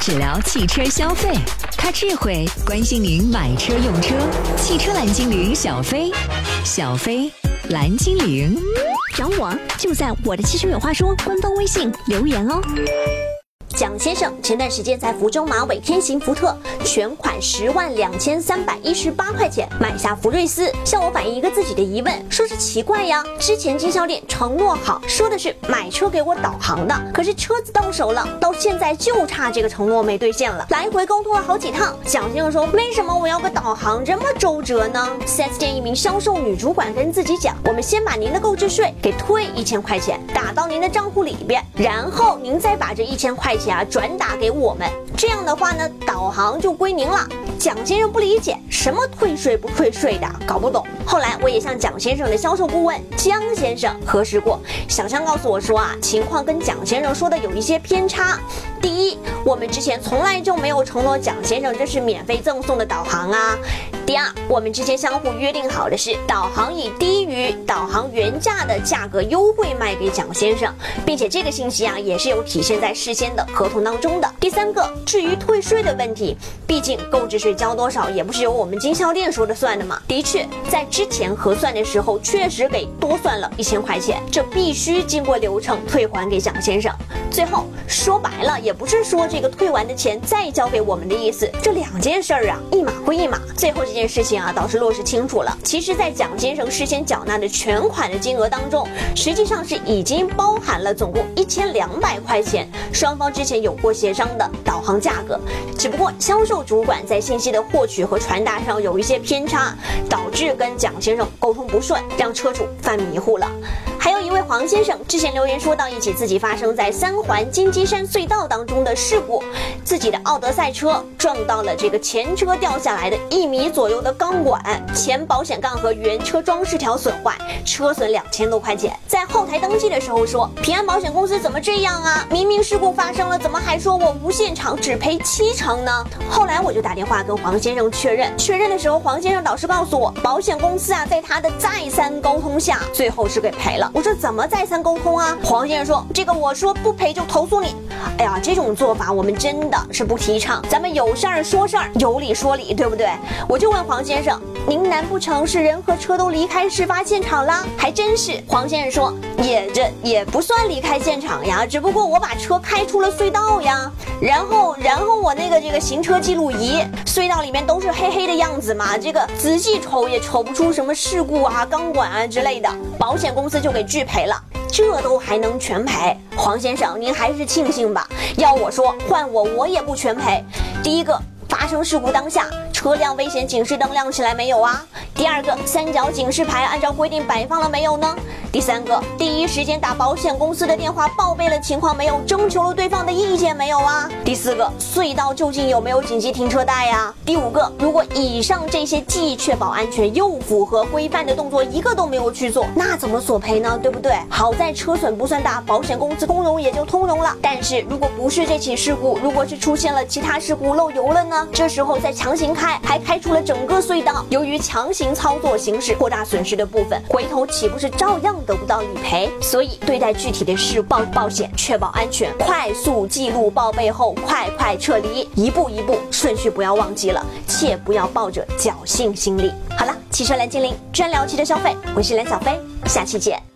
只聊汽车消费，他智慧关心您买车用车。汽车蓝精灵小飞，小飞蓝精灵，找我就在我的汽车有话说官方微信留言哦。蒋先生前段时间在福州马尾天行福特全款十万两千三百一十八块钱买下福睿斯，向我反映一个自己的疑问，说是奇怪呀，之前经销店承诺好，说的是买车给我导航的，可是车子到手了，到现在就差这个承诺没兑现了，来回沟通了好几趟。蒋先生说，为什么我要个导航这么周折呢？4S 店一名销售女主管跟自己讲，我们先把您的购置税给退一千块钱，打到您的账户里边，然后您再把这一千块钱。啊，转打给我们，这样的话呢，导航就归您了。蒋先生不理解，什么退税不退税的，搞不懂。后来我也向蒋先生的销售顾问江先生核实过，小江告诉我说啊，情况跟蒋先生说的有一些偏差。第一，我们之前从来就没有承诺蒋先生这是免费赠送的导航啊。第二，我们之前相互约定好的是，导航以低于导航原价的价格优惠卖给蒋先生，并且这个信息啊也是有体现在事先的合同当中的。第三个，至于退税的问题，毕竟购置税交多少也不是由我们经销店说的算的嘛。的确，在之前核算的时候确实给多算了一千块钱，这必须经过流程退还给蒋先生。最后说白了，也不是说这个退完的钱再交给我们的意思，这两件事儿啊一不一码。最后。这件事情啊，倒是落实清楚了。其实，在蒋先生事先缴纳的全款的金额当中，实际上是已经包含了总共一千两百块钱，双方之前有过协商的导航价格。只不过销售主管在信息的获取和传达上有一些偏差，导致跟蒋先生沟通不顺，让车主犯迷糊了。还有一位黄先生之前留言说到一起自己发生在三环金鸡山隧道当中的事故，自己的奥德赛车撞到了这个前车掉下来的一米左右的钢管，前保险杠和原车装饰条损坏，车损两千多块钱。在后台登记的时候说，平安保险公司怎么这样啊？明明事故发生了，怎么还说我无现场只赔七成呢？后来我就打电话跟黄先生确认，确认的时候黄先生导师告诉我，保险公司啊在他的再三沟通下，最后是给赔了。我说怎么再三沟通啊？黄先生说这个我说不赔就投诉你。哎呀，这种做法我们真的是不提倡。咱们有事儿说事儿，有理说理，对不对？我就问黄先生，您难不成是人和车都离开事发现场了？还真是。黄先生说也这也不算离开现场呀，只不过我把车开出了隧道呀。然后然后我那个这个行车记录仪，隧道里面都是黑黑的样子嘛，这个仔细瞅也瞅不出什么事故啊、钢管啊之类的，保险公司就给。拒赔了，这都还能全赔？黄先生，您还是庆幸吧。要我说，换我我也不全赔。第一个，发生事故当下，车辆危险警示灯亮起来没有啊？第二个，三角警示牌按照规定摆放了没有呢？第三个，第一时间打保险公司的电话报备了情况没有？征求了对方的意见没有啊？第四个，隧道究竟有没有紧急停车带呀？第五个，如果以上这些既确保安全又符合规范的动作一个都没有去做，那怎么索赔呢？对不对？好在车损不算大，保险公司通融也就通融了。但是如果不是这起事故，如果是出现了其他事故漏油了呢？这时候再强行开，还开出了整个隧道，由于强行操作行驶扩大损失的部分，回头岂不是照样？得不到理赔，所以对待具体的事报保险，确保安全，快速记录报备后，快快撤离，一步一步，顺序不要忘记了，切不要抱着侥幸心理。好了，汽车蓝精灵专聊汽车消费，我是蓝小飞，下期见。